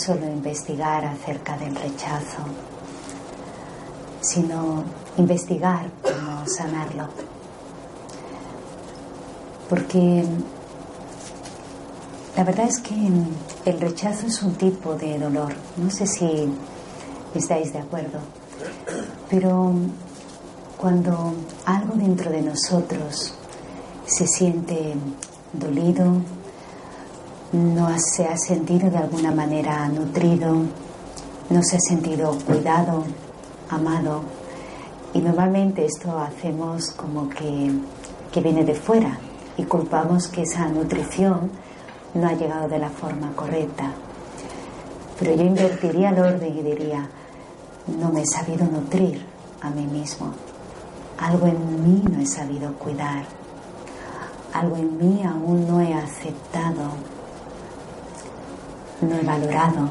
Solo investigar acerca del rechazo, sino investigar cómo sanarlo. Porque la verdad es que el rechazo es un tipo de dolor. No sé si estáis de acuerdo, pero cuando algo dentro de nosotros se siente dolido, no se ha sentido de alguna manera nutrido, no se ha sentido cuidado, amado. Y normalmente esto hacemos como que, que viene de fuera y culpamos que esa nutrición no ha llegado de la forma correcta. Pero yo invertiría el orden y diría, no me he sabido nutrir a mí mismo algo en mí no he sabido cuidar. Algo en mí aún no he aceptado. No he valorado.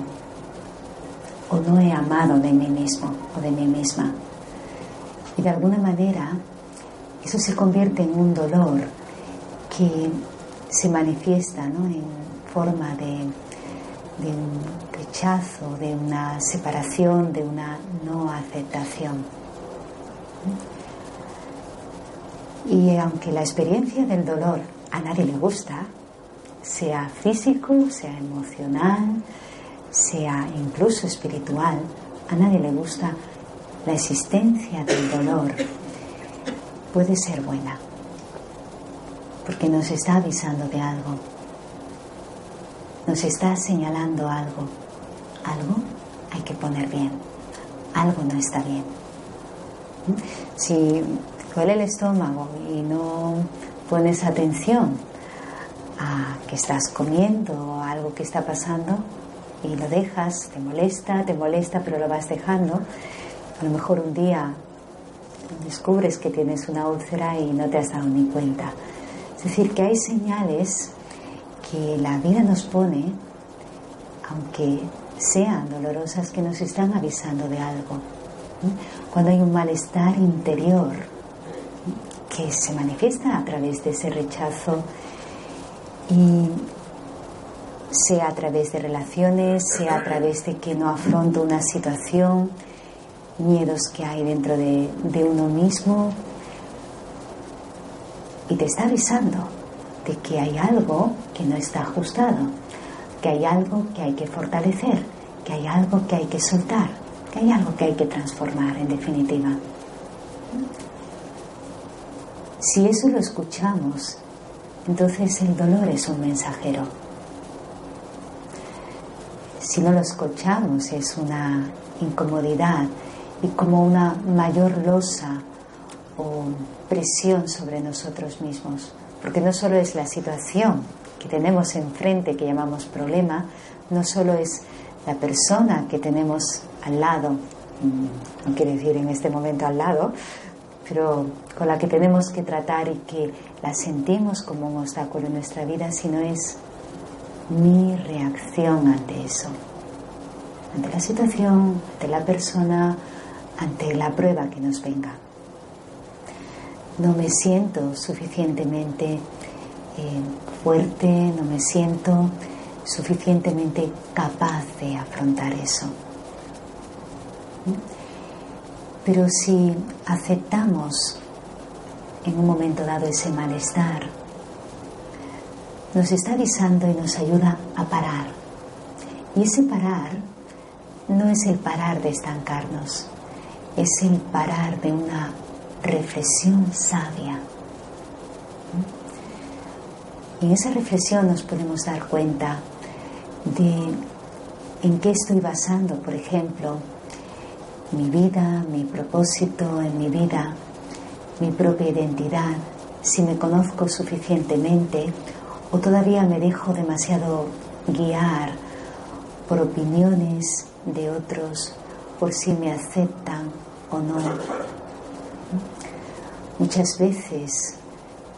O no he amado de mí mismo o de mí misma. Y de alguna manera eso se convierte en un dolor que se manifiesta en forma de, de un rechazo, de una separación, de una no aceptación. Y aunque la experiencia del dolor a nadie le gusta, sea físico, sea emocional, sea incluso espiritual, a nadie le gusta, la existencia del dolor. Puede ser buena, porque nos está avisando de algo, nos está señalando algo, algo hay que poner bien, algo no está bien. Si duele el estómago y no pones atención a que estás comiendo a algo que está pasando y lo dejas, te molesta, te molesta, pero lo vas dejando, a lo mejor un día descubres que tienes una úlcera y no te has dado ni cuenta. Es decir, que hay señales que la vida nos pone, aunque sean dolorosas, que nos están avisando de algo. Cuando hay un malestar interior, que se manifiesta a través de ese rechazo y sea a través de relaciones, sea a través de que no afronto una situación, miedos que hay dentro de, de uno mismo y te está avisando de que hay algo que no está ajustado, que hay algo que hay que fortalecer, que hay algo que hay que soltar, que hay algo que hay que transformar en definitiva. Si eso lo escuchamos, entonces el dolor es un mensajero. Si no lo escuchamos es una incomodidad y como una mayor losa o presión sobre nosotros mismos. Porque no solo es la situación que tenemos enfrente que llamamos problema, no solo es la persona que tenemos al lado, mm, no quiere decir en este momento al lado, pero con la que tenemos que tratar y que la sentimos como un obstáculo en nuestra vida, sino es mi reacción ante eso, ante la situación, ante la persona, ante la prueba que nos venga. no me siento suficientemente eh, fuerte, no me siento suficientemente capaz de afrontar eso. Pero si aceptamos en un momento dado ese malestar, nos está avisando y nos ayuda a parar. Y ese parar no es el parar de estancarnos, es el parar de una reflexión sabia. Y en esa reflexión nos podemos dar cuenta de en qué estoy basando, por ejemplo, mi vida, mi propósito en mi vida, mi propia identidad, si me conozco suficientemente o todavía me dejo demasiado guiar por opiniones de otros, por si me aceptan o no. Muchas veces,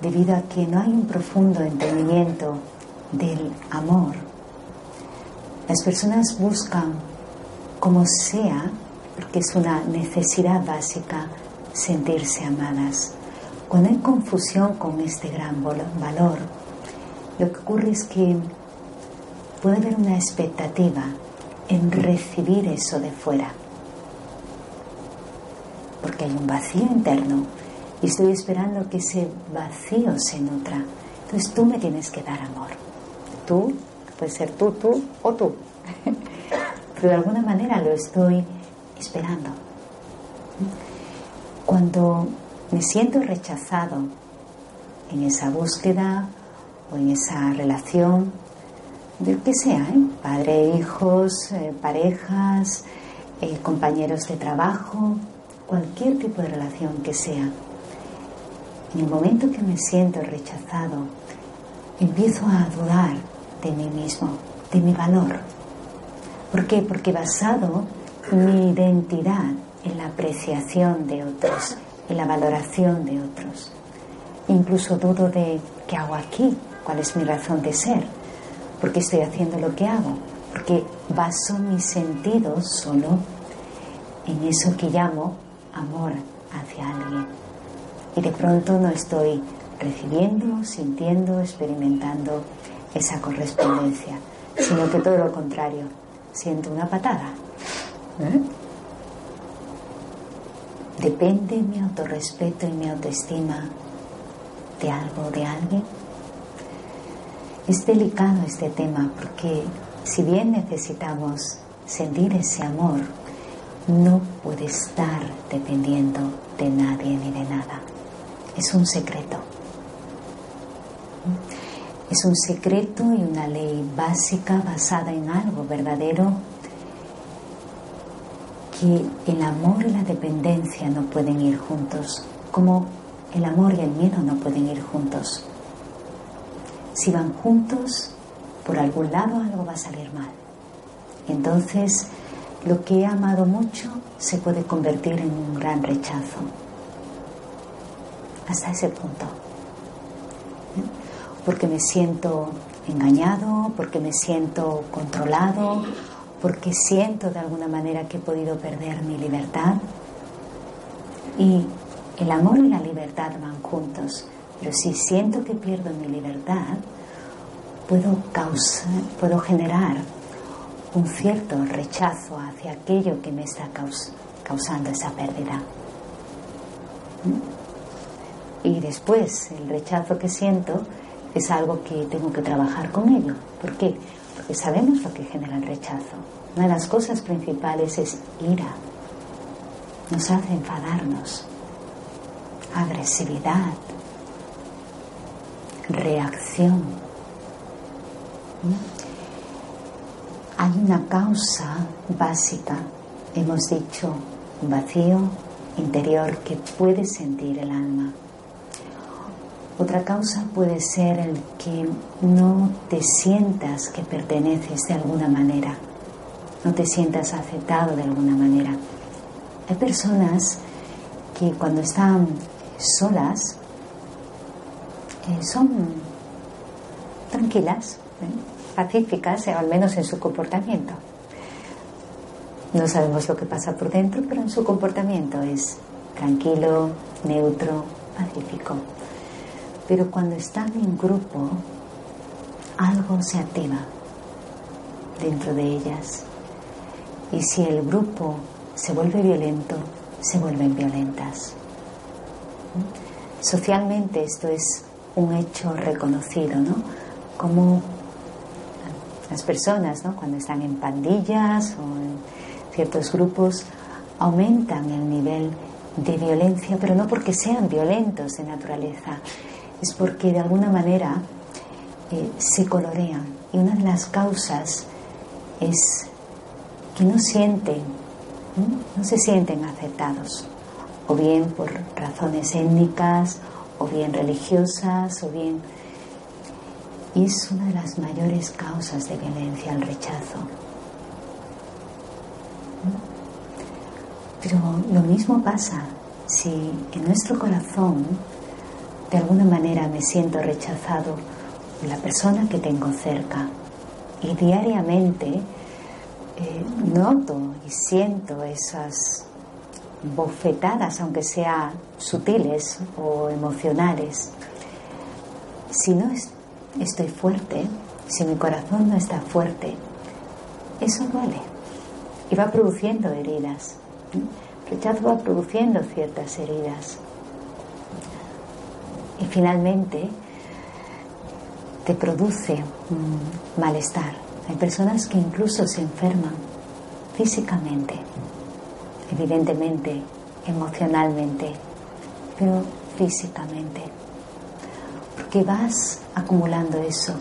debido a que no hay un profundo entendimiento del amor, las personas buscan como sea, porque es una necesidad básica, sentirse amadas. Cuando hay confusión con este gran valor, lo que ocurre es que puede haber una expectativa en recibir eso de fuera. Porque hay un vacío interno y estoy esperando que ese vacío se nutra. Entonces tú me tienes que dar amor. Tú, puede ser tú, tú o tú. Pero de alguna manera lo estoy esperando. Cuando me siento rechazado en esa búsqueda o en esa relación, de que sea, ¿eh? padre, hijos, eh, parejas, eh, compañeros de trabajo, cualquier tipo de relación que sea. En el momento que me siento rechazado, empiezo a dudar de mí mismo, de mi valor. ¿Por qué? Porque basado mi identidad en la apreciación de otros, en la valoración de otros. Incluso dudo de qué hago aquí, cuál es mi razón de ser ¿Por qué estoy haciendo lo que hago? Porque baso mis sentidos solo en eso que llamo amor hacia alguien. Y de pronto no estoy recibiendo, sintiendo, experimentando esa correspondencia, sino que todo lo contrario, siento una patada. ¿Eh? ¿Depende mi autorrespeto y mi autoestima de algo, de alguien? Es delicado este tema porque si bien necesitamos sentir ese amor, no puede estar dependiendo de nadie ni de nada. Es un secreto. Es un secreto y una ley básica basada en algo verdadero que el amor y la dependencia no pueden ir juntos, como el amor y el miedo no pueden ir juntos. Si van juntos, por algún lado algo va a salir mal. Entonces, lo que he amado mucho se puede convertir en un gran rechazo. Hasta ese punto. Porque me siento engañado, porque me siento controlado, porque siento de alguna manera que he podido perder mi libertad. Y el amor y la libertad van juntos. Pero si siento que pierdo mi libertad, puedo, causar, puedo generar un cierto rechazo hacia aquello que me está causando esa pérdida. Y después el rechazo que siento es algo que tengo que trabajar con ello. ¿Por qué? Porque sabemos lo que genera el rechazo. Una de las cosas principales es ira. Nos hace enfadarnos. Agresividad, reacción. Hay una causa básica, hemos dicho, un vacío interior que puede sentir el alma. Otra causa puede ser el que no te sientas que perteneces de alguna manera, no te sientas aceptado de alguna manera. Hay personas que cuando están solas son tranquilas, ¿eh? pacíficas, eh, al menos en su comportamiento. No sabemos lo que pasa por dentro, pero en su comportamiento es tranquilo, neutro, pacífico. Pero cuando están en grupo, algo se activa dentro de ellas. Y si el grupo se vuelve violento, se vuelven violentas. Socialmente esto es un hecho reconocido, ¿no? Como las personas, ¿no? Cuando están en pandillas o en ciertos grupos, aumentan el nivel de violencia, pero no porque sean violentos de naturaleza, es porque de alguna manera eh, se colorean. Y una de las causas es que no sienten, no se sienten aceptados, o bien por razones étnicas, o bien religiosas, o bien... Y es una de las mayores causas de violencia, el rechazo. Pero lo mismo pasa si en nuestro corazón de alguna manera me siento rechazado la persona que tengo cerca y diariamente eh, noto y siento esas bofetadas, aunque sean sutiles o emocionales. Si no estoy fuerte, si mi corazón no está fuerte, eso duele y va produciendo heridas. Rechazo va produciendo ciertas heridas. Y finalmente te produce un malestar. Hay personas que incluso se enferman físicamente, evidentemente, emocionalmente, pero físicamente. Porque vas acumulando eso.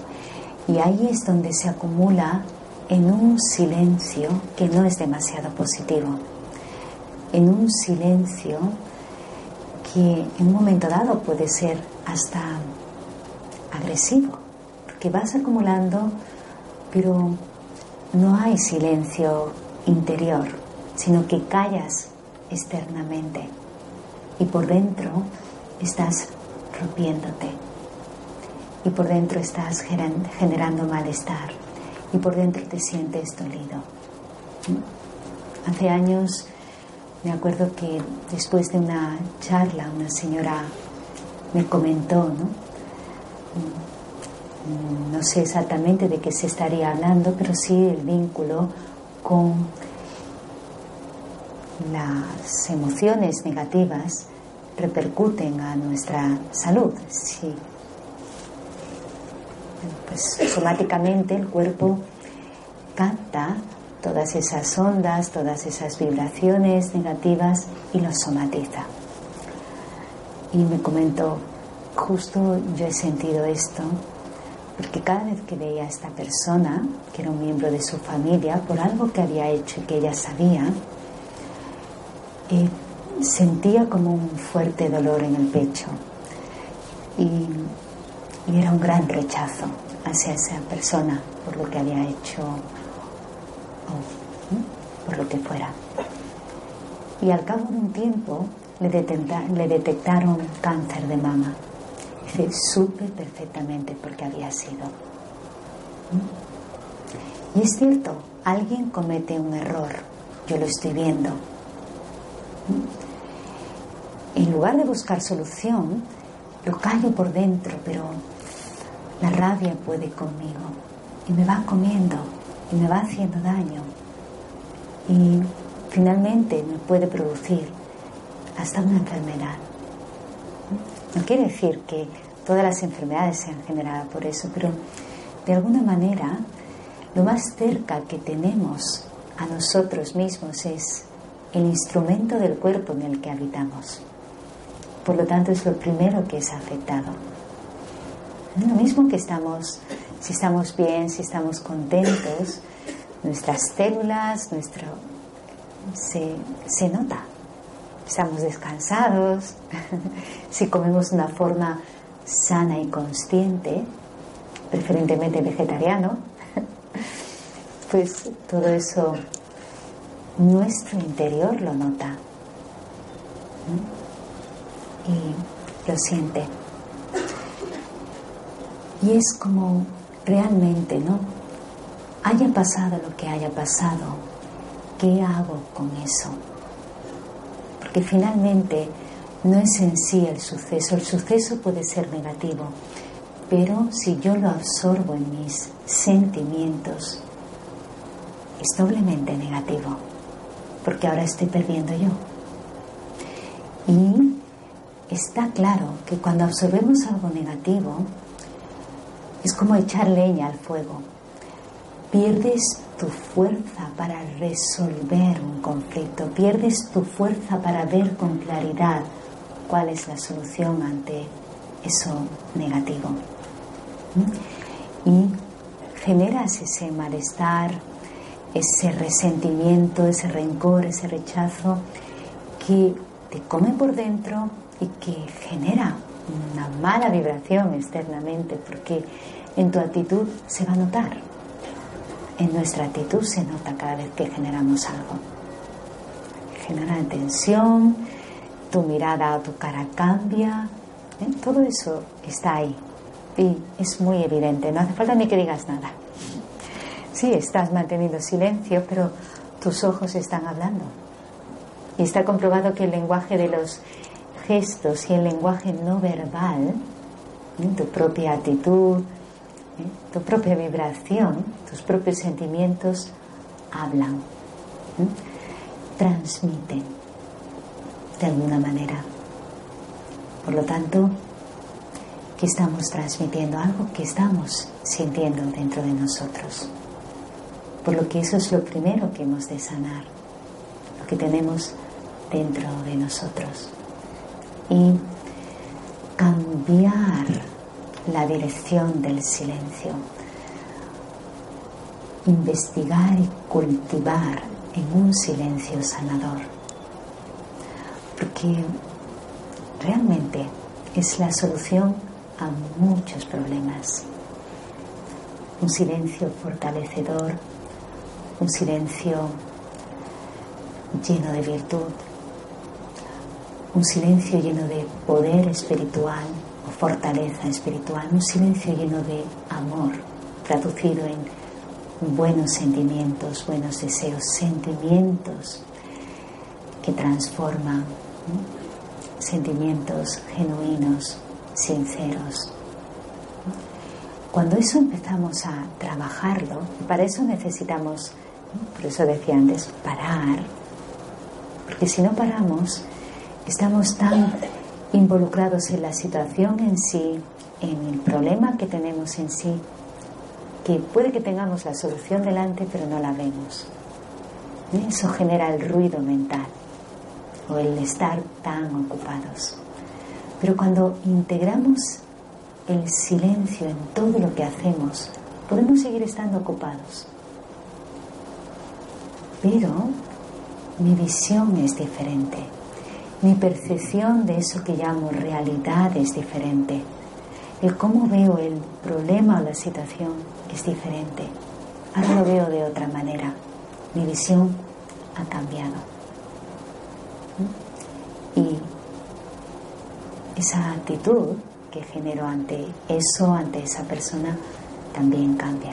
Y ahí es donde se acumula en un silencio que no es demasiado positivo, en un silencio que en un momento dado puede ser hasta agresivo, porque vas acumulando pero no hay silencio interior, sino que callas externamente y por dentro estás rompiéndote y por dentro estás generando malestar y por dentro te sientes dolido. Hace años me acuerdo que después de una charla una señora me comentó, ¿no? Mm, no sé exactamente de qué se estaría hablando, pero sí el vínculo con las emociones negativas repercuten a nuestra salud. Sí. Pues somáticamente el cuerpo capta todas esas ondas, todas esas vibraciones negativas y los somatiza. Y me comentó, justo yo he sentido esto porque cada vez que veía a esta persona, que era un miembro de su familia, por algo que había hecho y que ella sabía, eh, sentía como un fuerte dolor en el pecho y, era un gran rechazo hacia esa persona por lo que había hecho o por lo que fuera. Y al cabo de un tiempo le, detectaron cáncer de mama Dice, supe perfectamente por qué había sido. ¿Mm? Y es cierto, alguien comete un error, yo lo estoy viendo. ¿Mm? En lugar de buscar solución, lo callo por dentro, pero la rabia puede conmigo y me va comiendo y me va haciendo daño. Y finalmente me puede producir hasta una enfermedad. No quiere decir que todas las enfermedades sean generadas por eso, pero de alguna manera lo más cerca que tenemos a nosotros mismos es el instrumento del cuerpo en el que habitamos. Por lo tanto, es lo primero que es afectado. Lo mismo que estamos, si estamos bien, si estamos contentos, nuestras células, nuestro, se, se nota. Estamos descansados, si comemos de una forma sana y consciente, preferentemente vegetariano, pues todo eso nuestro interior lo nota y lo siente. Y es como realmente, ¿no? Haya pasado lo que haya pasado, ¿qué hago con eso? Porque finalmente no es en sí el suceso. El suceso puede ser negativo, pero si yo lo absorbo en mis sentimientos, es doblemente negativo, porque ahora estoy perdiendo yo. Y está claro que cuando absorbemos algo negativo, es como echar leña al fuego. Pierdes tu fuerza para resolver un conflicto, pierdes tu fuerza para ver con claridad cuál es la solución ante eso negativo. ¿Mm? Y generas ese malestar, ese resentimiento, ese rencor, ese rechazo que te come por dentro y que genera una mala vibración externamente porque en tu actitud se va a notar. En nuestra actitud se nota cada vez que generamos algo. Genera tensión, tu mirada tu cara cambia, ¿eh? todo eso está ahí y es muy evidente, no hace falta ni que digas nada. Sí, estás manteniendo silencio, pero tus ojos están hablando. Y está comprobado que el lenguaje de los gestos y el lenguaje no verbal, ¿eh? tu propia actitud, ¿eh? tu propia vibración, tus propios sentimientos, hablan, transmiten de alguna manera. Por lo tanto, que estamos transmitiendo algo que estamos sintiendo dentro de nosotros. Por lo que eso es lo primero que hemos de sanar, lo que tenemos dentro de nosotros. Y cambiar la dirección del silencio, investigar y cultivar en un silencio sanador. Porque realmente es la solución a muchos problemas. Un silencio fortalecedor, un silencio lleno de virtud, un silencio lleno de poder espiritual o fortaleza espiritual, un silencio lleno de amor, traducido en buenos sentimientos, buenos deseos, sentimientos que transforman, sentimientos genuinos, sinceros. Cuando eso empezamos a trabajarlo, para eso necesitamos, por eso decía antes, parar, porque si no paramos, estamos tan involucrados en la situación en sí, en el problema que tenemos en sí, que puede que tengamos la solución delante, pero no la vemos. Eso genera el ruido mental o el estar tan ocupados. Pero cuando integramos el silencio en todo lo que hacemos, podemos seguir estando ocupados. Pero mi visión es diferente. Mi percepción de eso que llamo realidad es diferente. El cómo veo el problema o la situación es diferente. Ahora lo veo de otra manera. Mi visión ha cambiado. Y esa actitud que genero ante eso, ante esa persona, también cambia.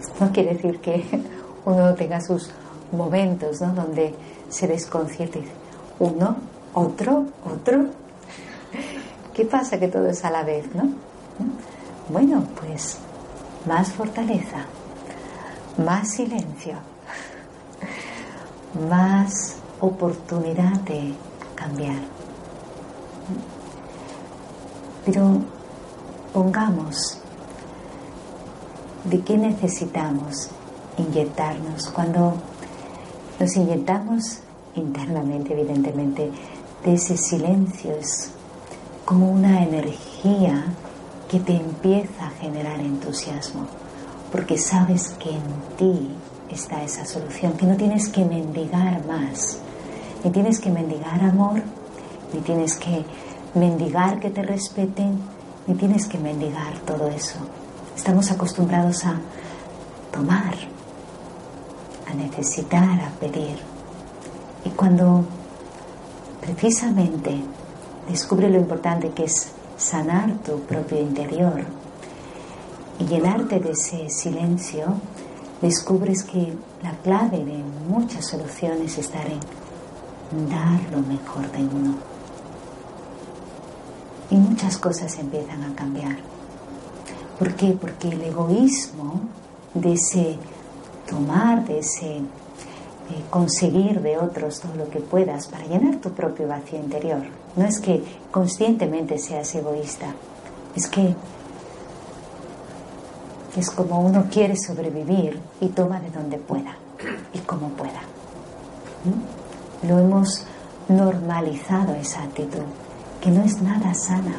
Esto no quiere decir que uno tenga sus momentos ¿no? donde se desconcierte. Uno, otro, otro. ¿Qué pasa que todo es a la vez, no? Bueno, pues más fortaleza, más silencio, más oportunidad de cambiar. Pero pongamos de qué necesitamos inyectarnos cuando nos inyectamos internamente, evidentemente, de ese silencio es como una energía que te empieza a generar entusiasmo, porque sabes que en ti está esa solución, que no tienes que mendigar más, ni tienes que mendigar amor, ni tienes que mendigar que te respeten, ni tienes que mendigar todo eso. Estamos acostumbrados a tomar, a necesitar, a pedir. Y cuando precisamente descubre lo importante que es sanar tu propio interior y llenarte de ese silencio, descubres que la clave de muchas soluciones está en dar lo mejor de uno. Y muchas cosas empiezan a cambiar. ¿Por qué? Porque el egoísmo de ese tomar, de ese conseguir de otros todo lo que puedas para llenar tu propio vacío interior. No es que conscientemente seas egoísta, es que es como uno quiere sobrevivir y toma de donde pueda y como pueda. ¿Mm? Lo hemos normalizado esa actitud, que no es nada sana.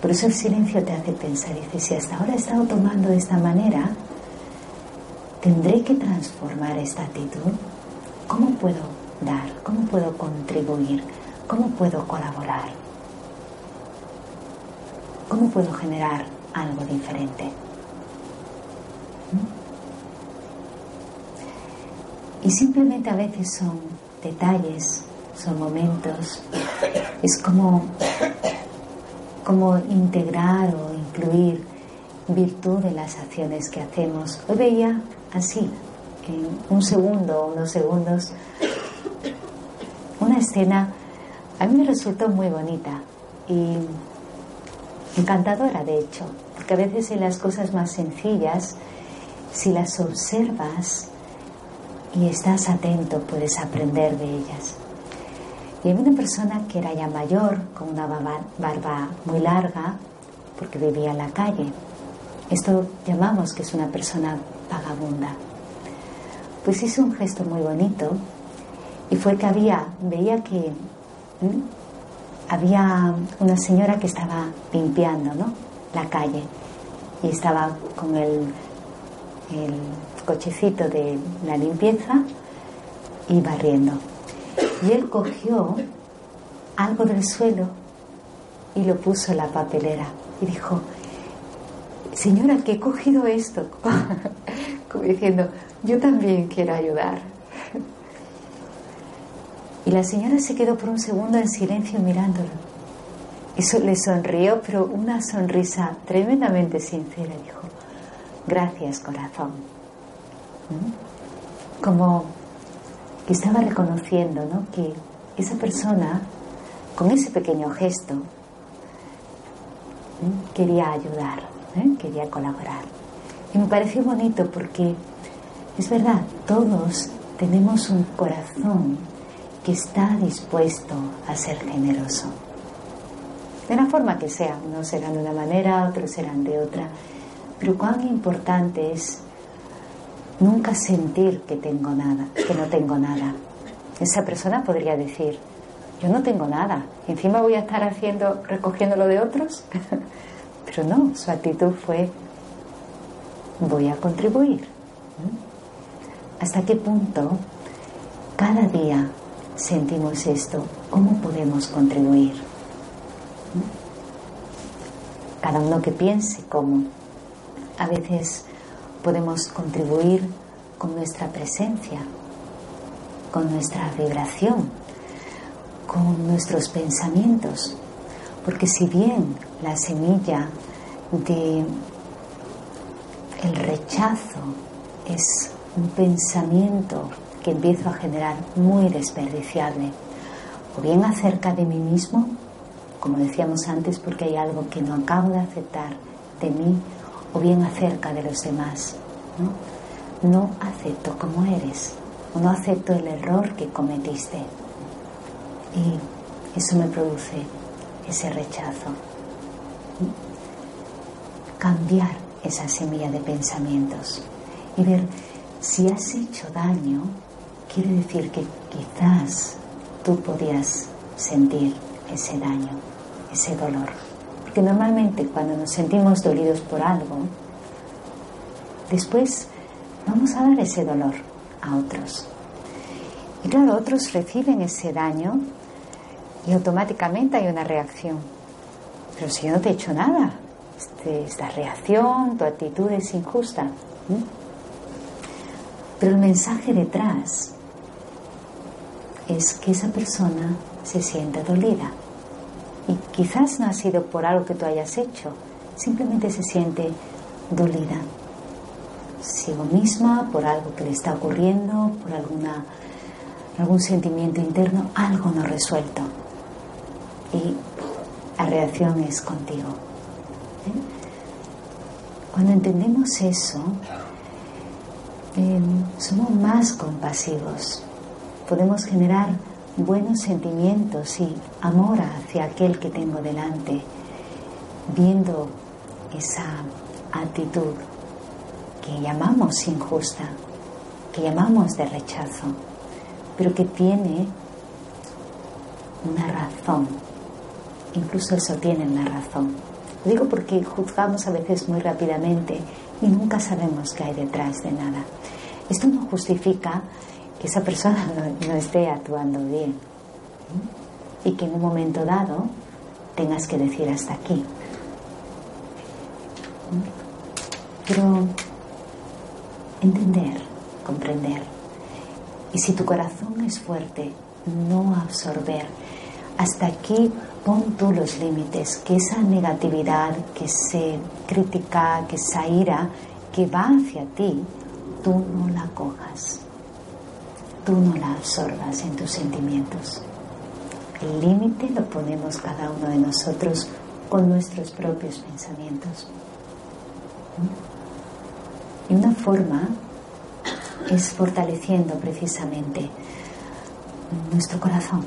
Por eso el silencio te hace pensar, dice, si hasta ahora he estado tomando de esta manera, tendré que transformar esta actitud. ¿Cómo puedo dar? ¿Cómo puedo contribuir? ¿Cómo puedo colaborar? ¿Cómo puedo generar algo diferente? Y simplemente a veces son detalles, son momentos, es como, como integrar o incluir virtud en las acciones que hacemos. Hoy veía así, en un segundo unos segundos, una escena a mí me resultó muy bonita y encantadora de hecho, porque a veces en las cosas más sencillas, si las observas, y estás atento, puedes aprender de ellas. Y había una persona que era ya mayor, con una barba muy larga, porque vivía en la calle. Esto llamamos que es una persona vagabunda. Pues hizo un gesto muy bonito y fue que había, veía que había una señora que estaba limpiando ¿no? la calle y estaba con el el cochecito de la limpieza y barriendo. Y él cogió algo del suelo y lo puso en la papelera y dijo, señora, que he cogido esto, como diciendo, yo también quiero ayudar. Y la señora se quedó por un segundo en silencio mirándolo. Eso le sonrió, pero una sonrisa tremendamente sincera. Dijo, gracias corazón. ¿Mm? Como que estaba reconociendo ¿no? que esa persona, con ese pequeño gesto, quería ayudar, ¿eh? quería colaborar. Y me pareció bonito porque es verdad, todos tenemos un corazón que está dispuesto a ser generoso. De la forma que sea, unos serán de una manera, otros serán de otra, pero cuán importante es nunca sentir que tengo nada, que no tengo nada. Esa persona podría decir, yo no tengo nada, encima voy a estar haciendo, recogiendo lo de otros. Pero no, su actitud fue, voy a contribuir. ¿Hasta qué punto cada día sentimos esto? ¿Cómo podemos contribuir? Cada uno que piense cómo a veces podemos contribuir con nuestra presencia, con nuestra vibración, con nuestros pensamientos. Porque si bien la semilla de el rechazo es un pensamiento que empiezo a generar muy desperdiciable, o bien acerca de mí mismo, como decíamos antes, porque hay algo que no acabo de aceptar de mí, o bien acerca de los demás. ¿no? acepto como eres, o no acepto el error que cometiste. Y eso me produce ese rechazo. Cambiar esa semilla de pensamientos y ver si has hecho daño, quiere decir que quizás tú podías sentir ese daño, ese dolor. Que normalmente cuando nos sentimos dolidos por algo, después vamos a dar ese dolor a otros. Y claro, otros reciben ese daño y automáticamente hay una reacción. Pero si yo no te he hecho nada, este, esta reacción, tu actitud es injusta. Pero el mensaje detrás es que esa persona se siente dolida. Y quizás no ha sido por algo que tú hayas hecho, simplemente se siente dolida. Sigo misma por algo que le está ocurriendo, por alguna algún sentimiento interno, algo no resuelto. Y la reacción es contigo. Cuando entendemos eso, em, somos más compasivos. Podemos generar buenos sentimientos y amor hacia aquel que tengo delante, viendo esa actitud que llamamos injusta, que llamamos de rechazo, pero que tiene una razón. Incluso eso tiene una razón. Digo porque juzgamos a veces muy rápidamente y nunca sabemos qué hay detrás de nada. Esto no justifica que esa persona no, esté actuando bien y que en un momento dado tengas que decir hasta aquí. Pero entender, comprender. Y si tu corazón es fuerte, no absorber. Hasta aquí pon tú los límites, que esa negatividad, que se crítica, que esa ira que va hacia ti, tú no la cojas, tú no la absorbas en tus sentimientos. El límite lo ponemos cada uno de nosotros con nuestros propios pensamientos. Y una forma es fortaleciendo precisamente nuestro corazón,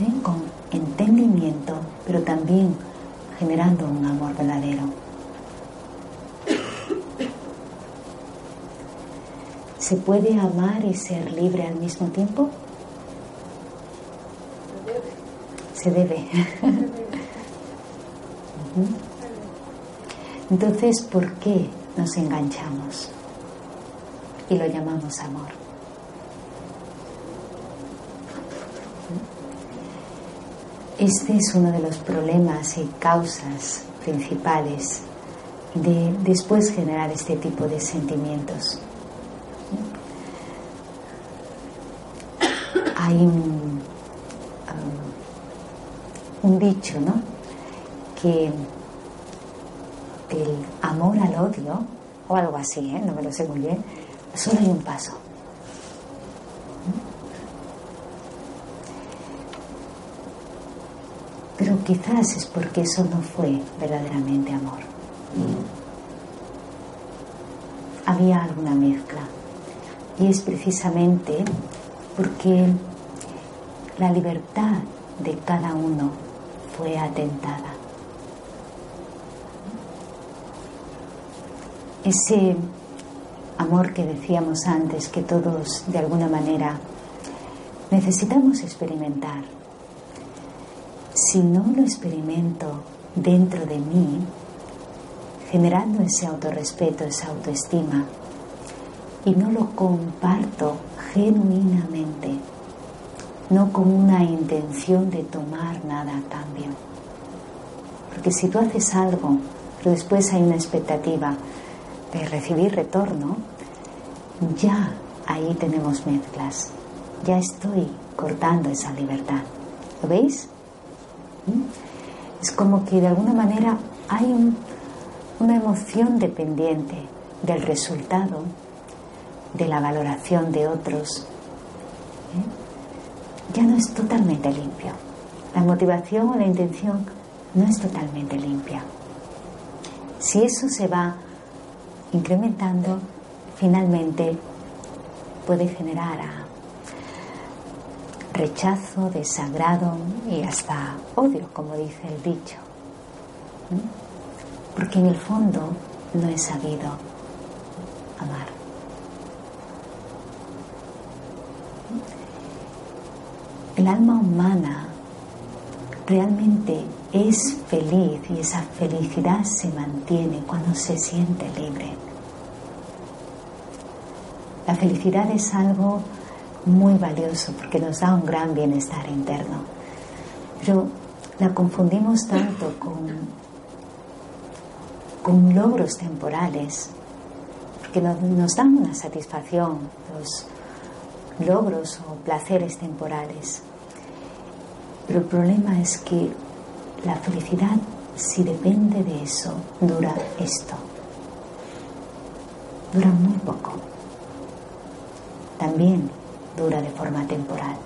¿eh? con entendimiento, pero también generando un amor verdadero. ¿Se puede amar y ser libre al mismo tiempo? Se debe. Entonces, ¿por qué nos enganchamos? Y lo llamamos amor. Este es uno de los problemas y causas principales de después generar este tipo de sentimientos. Hay un, um, dicho, ¿no? Que el amor al odio, o algo así, ¿eh? no me lo sé muy bien, solo hay un paso. Pero quizás es porque eso no fue verdaderamente amor. Había alguna mezcla. Y es precisamente porque la libertad de cada uno fue atentada. ese amor que decíamos antes, que todos de alguna manera necesitamos experimentar. Si no lo experimento dentro de mí, generando ese autorrespeto, esa autoestima, y no lo comparto genuinamente, no con una intención de tomar nada a cambio. Porque si tú haces algo, pero después hay una expectativa, de recibir retorno, ya ahí tenemos mezclas. Ya estoy cortando esa libertad. ¿Lo veis? ¿Mm? Es como que de alguna manera hay una emoción dependiente del resultado, de la valoración de otros. ¿eh? Ya no es totalmente limpio. La motivación o la intención no es totalmente limpia. Si eso se va incrementando, finalmente puede generar rechazo, desagrado y hasta odio, como dice el dicho. Porque en el fondo no he sabido amar. El alma humana realmente es feliz y esa felicidad se mantiene cuando se siente libre. La felicidad es algo muy valioso porque nos da un gran bienestar interno, pero la confundimos tanto con, con logros temporales, porque nos, nos dan una satisfacción los logros o placeres temporales. Pero el problema es que la felicidad, si depende de eso, dura esto. Dura muy poco. también dura de forma temporal.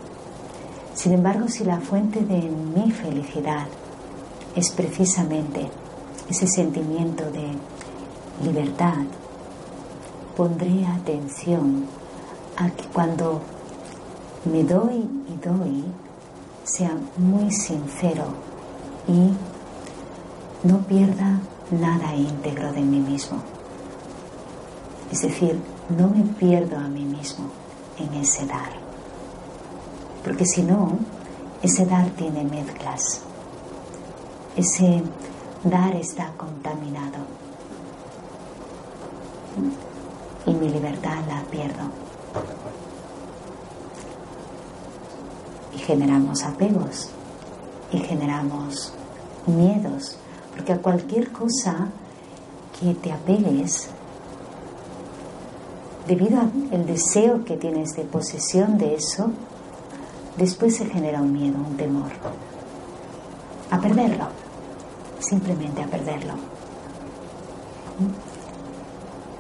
Sin embargo, si la fuente de mi felicidad es precisamente ese sentimiento de libertad, pondré atención a que cuando me doy y doy, sea muy sincero y no pierda nada íntegro de mí mismo. Es decir, no me pierdo a mí mismo en ese dar. Porque si no, ese dar tiene mezclas. Ese dar está contaminado. Y mi libertad la pierdo. Y generamos apegos. Y generamos miedos. Porque a cualquier cosa que te apegues, debido al deseo que tienes de posesión de eso, después se genera un miedo, un temor. A perderlo, simplemente a perderlo.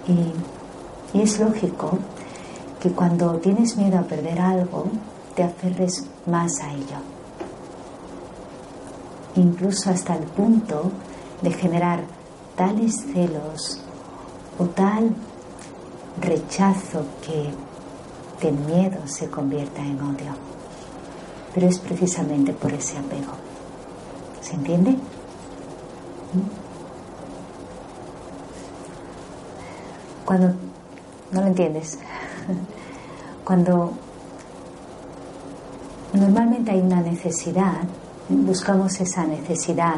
Y, y es lógico que cuando tienes miedo a perder algo, te aferres más a ello. Incluso hasta el punto de generar tales celos o tal rechazo que de miedo se convierta en odio. Pero es precisamente por ese apego. ¿Se entiende? Cuando no lo entiendes, cuando normalmente hay una necesidad, buscamos esa necesidad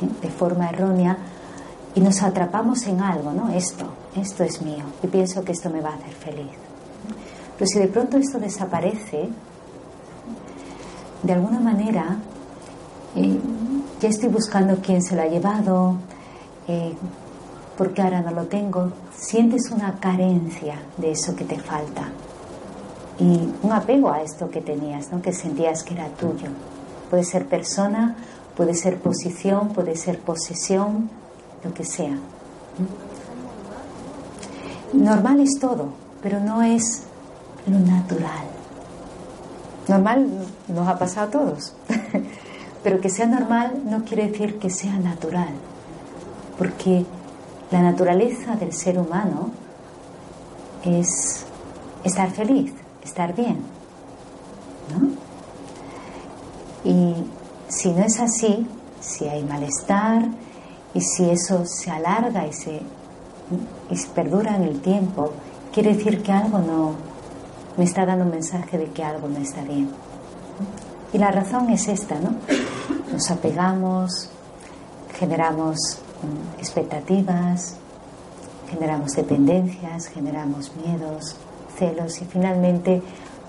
¿eh? de forma errónea y nos atrapamos en algo, ¿no? Esto, esto es mío y pienso que esto me va a hacer feliz. Pero si de pronto esto desaparece, de alguna manera eh, ya estoy buscando quién se lo ha llevado, eh, porque ahora no lo tengo, sientes una carencia de eso que te falta y un apego a esto que tenías, ¿no? que sentías que era tuyo. Puede ser persona, puede ser posición, puede ser posesión, lo que sea. Normal es todo, pero no es lo natural. Normal nos ha pasado a todos, pero que sea normal no quiere decir que sea natural, porque la naturaleza del ser humano es estar feliz, estar bien. Y si no es así, si hay malestar, y si eso se alarga y se, perdura en el tiempo, quiere decir que algo no me está dando un mensaje de que algo no está bien. Y la razón es esta, ¿no? Nos apegamos, generamos mm, expectativas, generamos dependencias, generamos miedos, celos y finalmente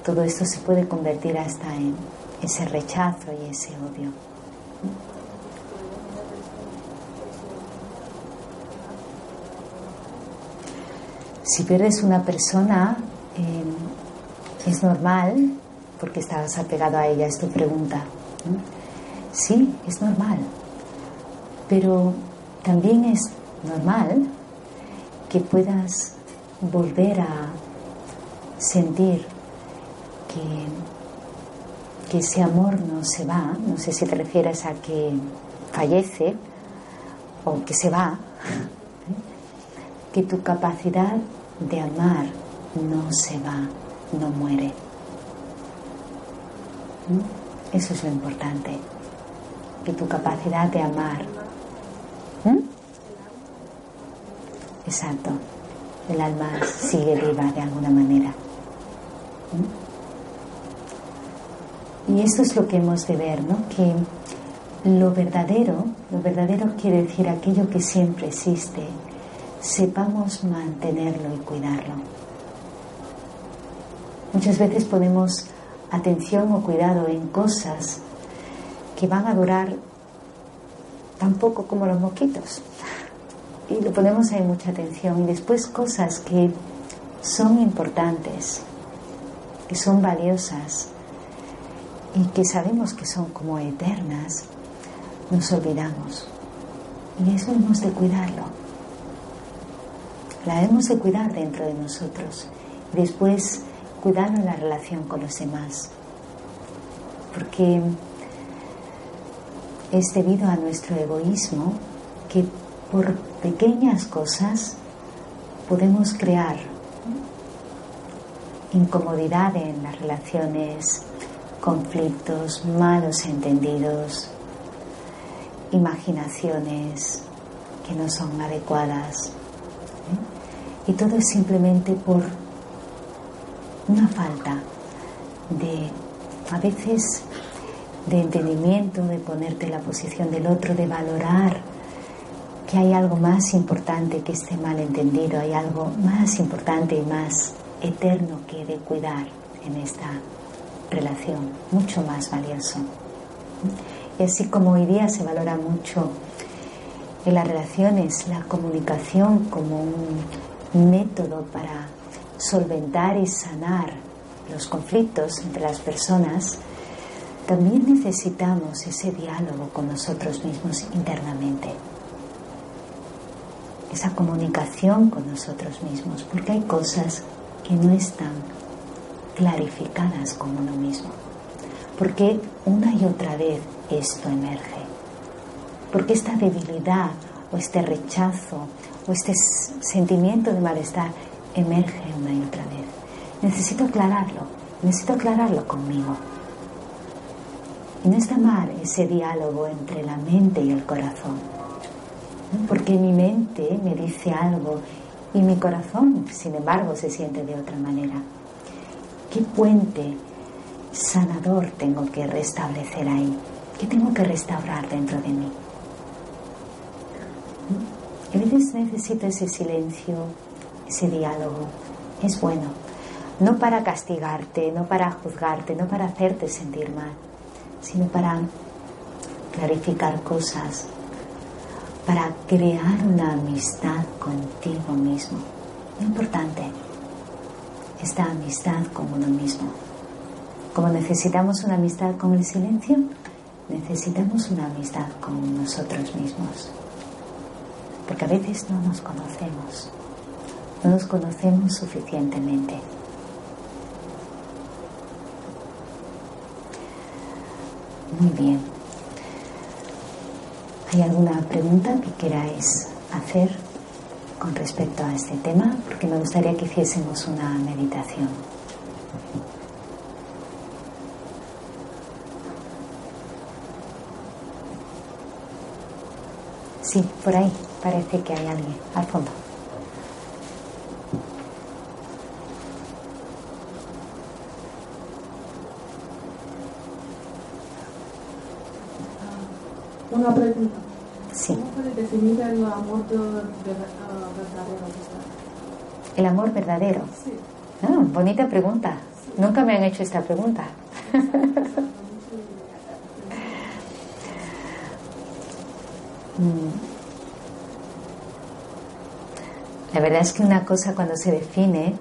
todo esto se puede convertir hasta en ese rechazo y ese odio. Si pierdes una persona, em, es normal, porque estabas apegado a ella, es tu pregunta. Sí, es normal. Pero también es normal que puedas volver a sentir que, que ese amor no se va, no sé si te refieres a que fallece o que se va, que tu capacidad de amar no se va, no muere. ¿Mm? Eso es lo importante, que tu capacidad de amar. ¿Mm? Exacto, el alma sigue viva de alguna manera. ¿Mm? Y esto es lo que hemos de ver, ¿no? Que lo verdadero, lo verdadero quiere decir aquello que siempre existe, sepamos mantenerlo y cuidarlo. Muchas veces ponemos atención o cuidado en cosas que van a durar tan poco como los moquitos. Y le ponemos ahí mucha atención. Y después cosas que son importantes, que son valiosas y que sabemos que son como eternas, nos olvidamos. Y eso hemos de cuidarlo la hemos de cuidar dentro de nosotros. Después, cuidando la relación con los demás. Porque es debido a nuestro egoísmo que por pequeñas cosas podemos crear incomodidad en las relaciones, conflictos, malos entendidos, imaginaciones que no son adecuadas. Y todo es simplemente por una falta de, a veces, de entendimiento, de ponerte en la posición del otro, de valorar que hay algo más importante que este malentendido, hay algo más importante y más eterno que de cuidar en esta relación, mucho más valioso. Y así como hoy día se valora mucho en las relaciones la comunicación como un método para solventar y sanar los conflictos entre las personas, también necesitamos ese diálogo con nosotros mismos internamente, esa comunicación con nosotros mismos, porque hay cosas que no están clarificadas con uno mismo, porque una y otra vez esto emerge, porque esta debilidad o este rechazo o este sentimiento de malestar emerge una y otra vez. Necesito aclararlo, necesito aclararlo conmigo. Y no está mal ese diálogo entre la mente y el corazón, porque mi mente me dice algo y mi corazón, sin embargo, se siente de otra manera. ¿Qué puente sanador tengo que restablecer ahí? ¿Qué tengo que restaurar dentro de mí? A veces necesito ese silencio, ese diálogo. Es bueno. No para castigarte, no para juzgarte, no para hacerte sentir mal, sino para clarificar cosas, para crear una amistad contigo mismo. Muy importante, esta amistad con uno mismo. Como necesitamos una amistad con el silencio, necesitamos una amistad con nosotros mismos. Porque a veces no nos conocemos, no nos conocemos suficientemente. Muy bien. ¿Hay alguna pregunta que queráis hacer con respecto a este tema? Porque me gustaría que hiciésemos una meditación. Sí, por ahí parece que hay alguien al fondo. Una pregunta. Sí. ¿Cómo puede definir el amor uh, verdadero? El amor verdadero. Sí. Ah, bonita pregunta. Nunca me han hecho esta pregunta. Mm. La verdad es que una cosa cuando se define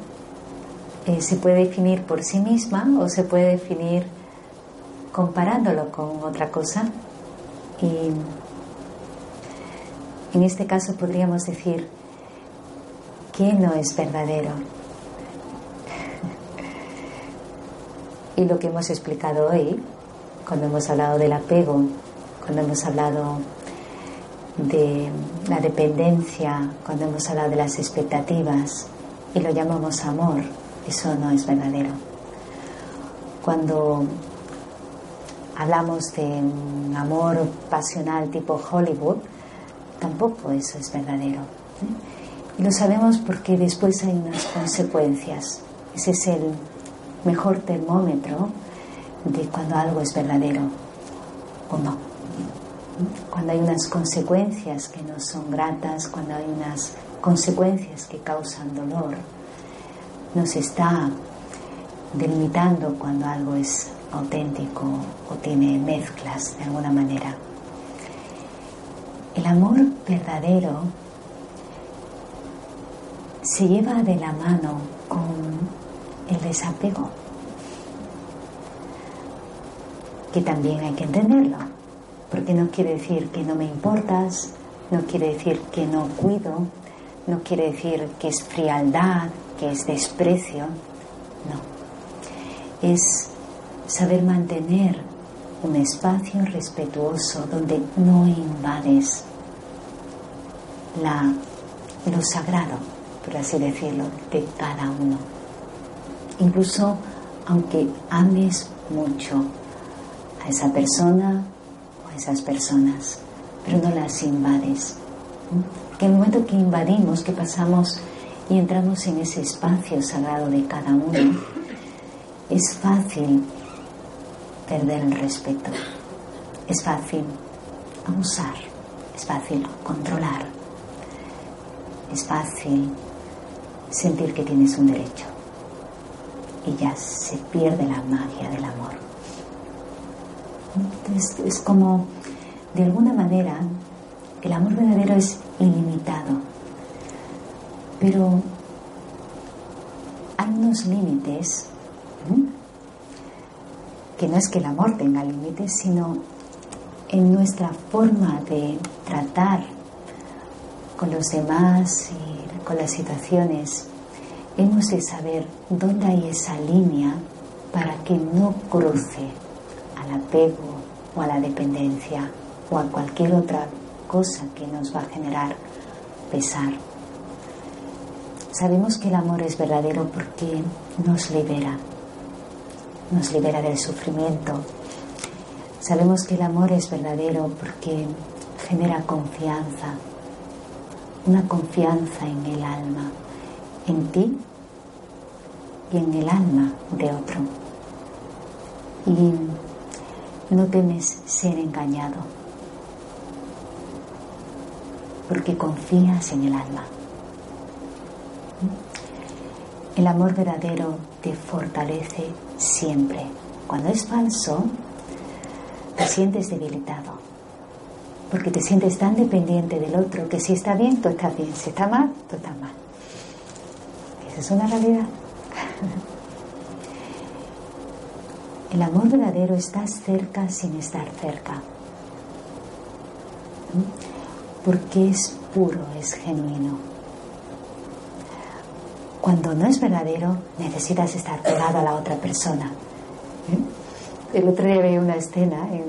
eh, se puede definir por sí misma o se puede definir comparándolo con otra cosa. Y en este caso podríamos decir que no es verdadero. Y lo que hemos explicado hoy, cuando hemos hablado del apego, cuando hemos hablado de la dependencia, cuando hemos hablado de las expectativas y lo llamamos amor, eso no es verdadero. Cuando hablamos de un amor pasional tipo Hollywood, tampoco eso es verdadero. ¿eh? Y lo sabemos porque después hay unas consecuencias. Ese es el mejor termómetro de cuando algo es verdadero o no. Cuando hay unas consecuencias que no son gratas, cuando hay unas consecuencias que causan dolor, nos está delimitando cuando algo es auténtico o tiene mezclas de alguna manera. El amor verdadero se lleva de la mano con el desapego, que también hay que entenderlo, porque no quiere decir que no me importas, no quiere decir que no cuido, no quiere decir que es frialdad, que es desprecio, no es saber mantener un espacio respetuoso donde no invades la, lo sagrado, por así decirlo, de cada uno. Incluso aunque ames mucho a esa persona esas personas, pero no las invades. Que en el momento que invadimos, que pasamos y entramos en ese espacio sagrado de cada uno, es fácil perder el respeto, es fácil abusar, es fácil controlar, es fácil sentir que tienes un derecho y ya se pierde la magia del amor. Entonces, es como, de alguna manera, el amor verdadero es ilimitado, pero hay unos límites que no es que el amor tenga límites, sino en nuestra forma de tratar con los demás y con las situaciones hemos de saber dónde hay esa línea para que no cruce al apego o a la dependencia o a cualquier otra cosa que nos va a generar pesar. Sabemos que el amor es verdadero porque nos libera, nos libera del sufrimiento. Sabemos que el amor es verdadero porque genera confianza, una confianza en el alma en ti y en el alma de otro. Y no temes ser engañado, porque confías en el alma. El amor verdadero te fortalece siempre. Cuando es falso, te sientes debilitado, porque te sientes tan dependiente del otro que si está bien, tú estás bien, si está mal, tú estás mal es una realidad. El amor verdadero está cerca sin estar cerca. Porque es puro, es genuino. Cuando no es verdadero, necesitas estar pegado a la otra persona. El otro día vi una escena en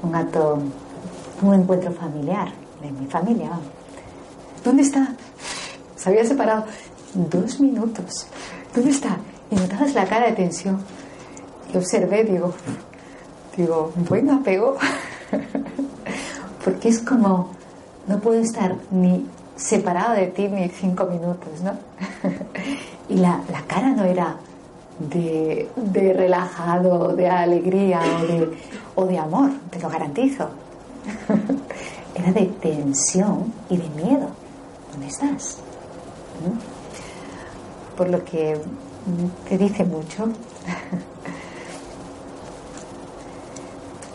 un acto, un encuentro familiar de mi familia. ¿Dónde está? Se había separado dos minutos. ¿Dónde está? Y notabas la cara de tensión. Y observé, digo, digo, buen apego. Porque es como, no puedo estar ni separado de ti ni cinco minutos, ¿no? y la, la, cara no era de, de, relajado, de alegría o de, o de amor, te lo garantizo. era de tensión y de miedo. ¿Dónde estás? ¿Mm? por lo que te dice mucho.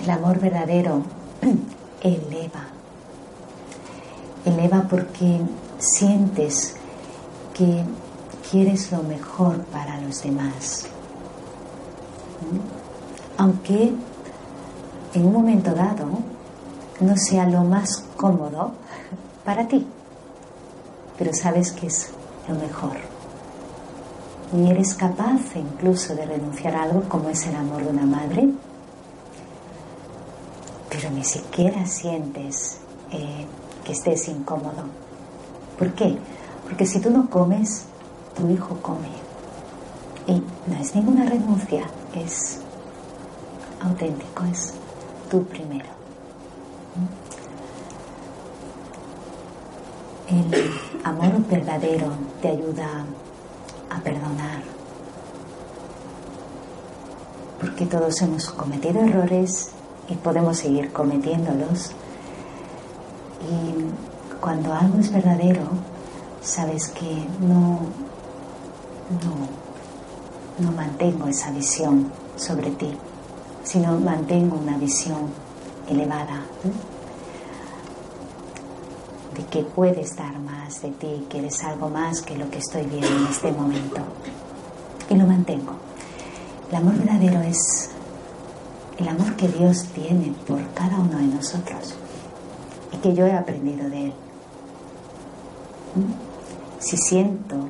El amor verdadero eleva. Eleva porque sientes que quieres lo mejor para los demás. Aunque en un momento dado no sea lo más cómodo para ti, pero sabes que es lo mejor y eres capaz incluso de renunciar a algo como es el amor de una madre, pero ni siquiera sientes eh, que estés incómodo. ¿Por qué? Porque si tú no comes, tu hijo come. Y no es ninguna renuncia, es auténtico, es tú primero. El amor verdadero te ayuda a perdonar. Porque todos hemos cometido errores y podemos seguir cometiéndolos. Y cuando algo es verdadero, sabes que no, no, no mantengo esa visión sobre ti, sino mantengo una visión elevada de que puedes dar más de ti, que eres algo más que lo que estoy viendo en este momento. Y lo mantengo. El amor verdadero es el amor que Dios tiene por cada uno de nosotros y que yo he aprendido de Él. ¿Mm? Si siento,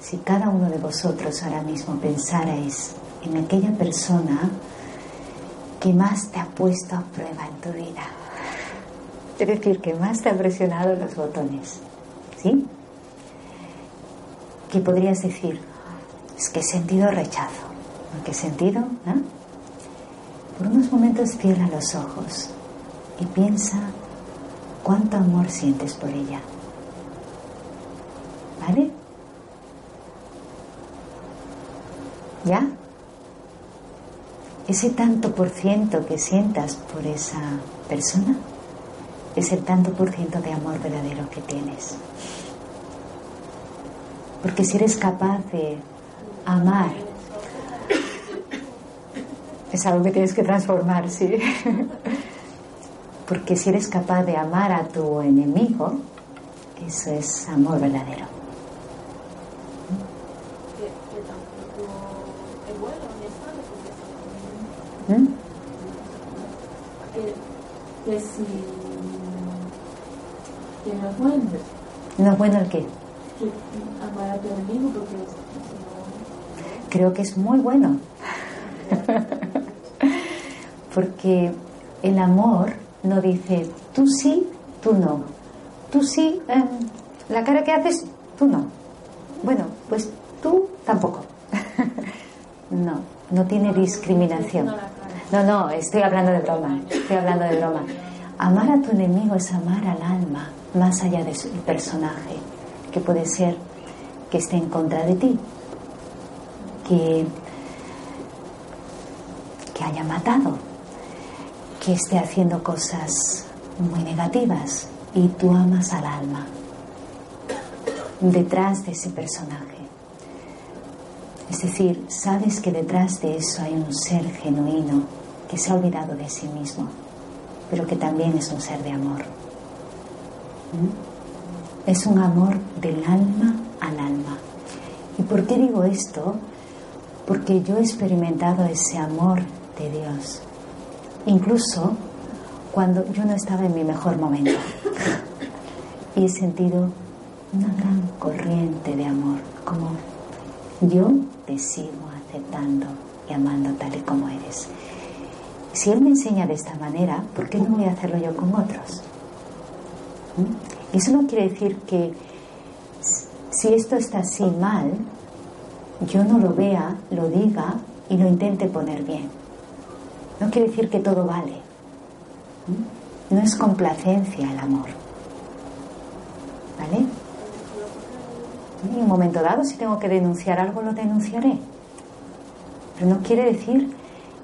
si cada uno de vosotros ahora mismo pensarais en aquella persona que más te ha puesto a prueba en tu vida. Es decir, que más te ha presionado los botones. ¿Sí? Que podrías decir, es que he sentido rechazo. ¿En qué sentido? Por unos momentos cierra los ojos y piensa cuánto amor sientes por ella. ¿Vale? ¿Ya? Ese tanto por ciento que sientas por esa persona es el tanto por ciento de amor verdadero que tienes. Porque si eres capaz de amar, es algo que tienes que transformar, sí. Porque si eres capaz de amar a tu enemigo, eso es amor verdadero. ¿Mm? Que, si que no es bueno. ¿No es bueno el qué? amar a tu enemigo porque Creo que es muy bueno. porque el amor no dice tú sí, tú no. Tú sí, em, la cara que haces, tú no. Bueno, pues tú tampoco. no, no tiene discriminación. No, no, estoy hablando de broma, estoy hablando de broma. Amar a tu enemigo es amar al alma, más allá del personaje, que puede ser que esté en contra de ti, que, que haya matado, que esté haciendo cosas muy negativas y tú amas al alma detrás de ese personaje. Es decir, sabes que detrás de eso hay un ser genuino que se ha olvidado de sí mismo, pero que también es un ser de amor. ¿Mm? Es un amor del alma al alma. ¿Y por qué digo esto? Porque yo he experimentado ese amor de Dios, incluso cuando yo no estaba en mi mejor momento. Y he sentido una gran corriente de amor, como yo te sigo aceptando y amando tal y como eres. Si Él me enseña de esta manera, ¿por qué no voy a hacerlo yo con otros? ¿Mm? Eso no quiere decir que si esto está así mal, yo no lo vea, lo diga y lo intente poner bien. No quiere decir que todo vale. ¿Mm? No es complacencia el amor. ¿Vale? En un momento dado, si tengo que denunciar algo, lo denunciaré. Pero no quiere decir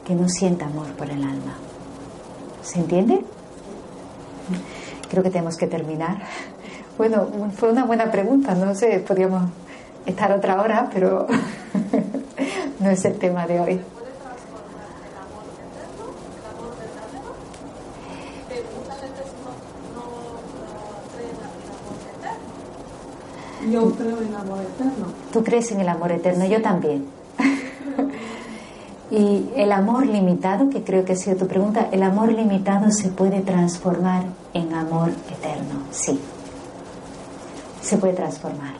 que no sienta amor por el alma. ¿Se entiende? Creo que tenemos que terminar. Bueno, fue una buena pregunta, no sé, podríamos estar otra hora, pero no es el tema de hoy. Yo creo en amor eterno. ¿Tú crees en el amor eterno? Yo también. Y el amor limitado, que creo que ha sido tu pregunta, el amor limitado se puede transformar en amor eterno, sí. Se puede transformar.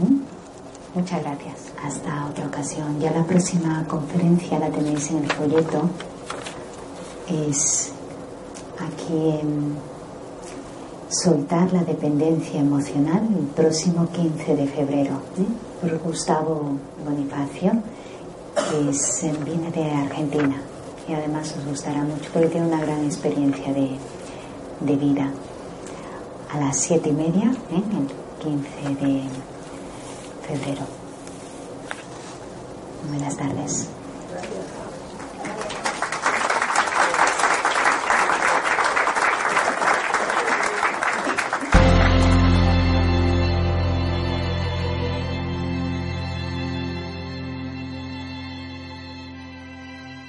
¿Mm? Muchas gracias. Hasta otra ocasión. Ya la próxima conferencia la tenéis en el folleto. Es aquí en Soltar la dependencia emocional el próximo 15 de febrero ¿eh? por Gustavo Bonifacio es, viene de Argentina y además os gustará mucho porque tiene una gran experiencia de, de vida. A las siete y media, ¿eh? el 15 de febrero. Buenas tardes.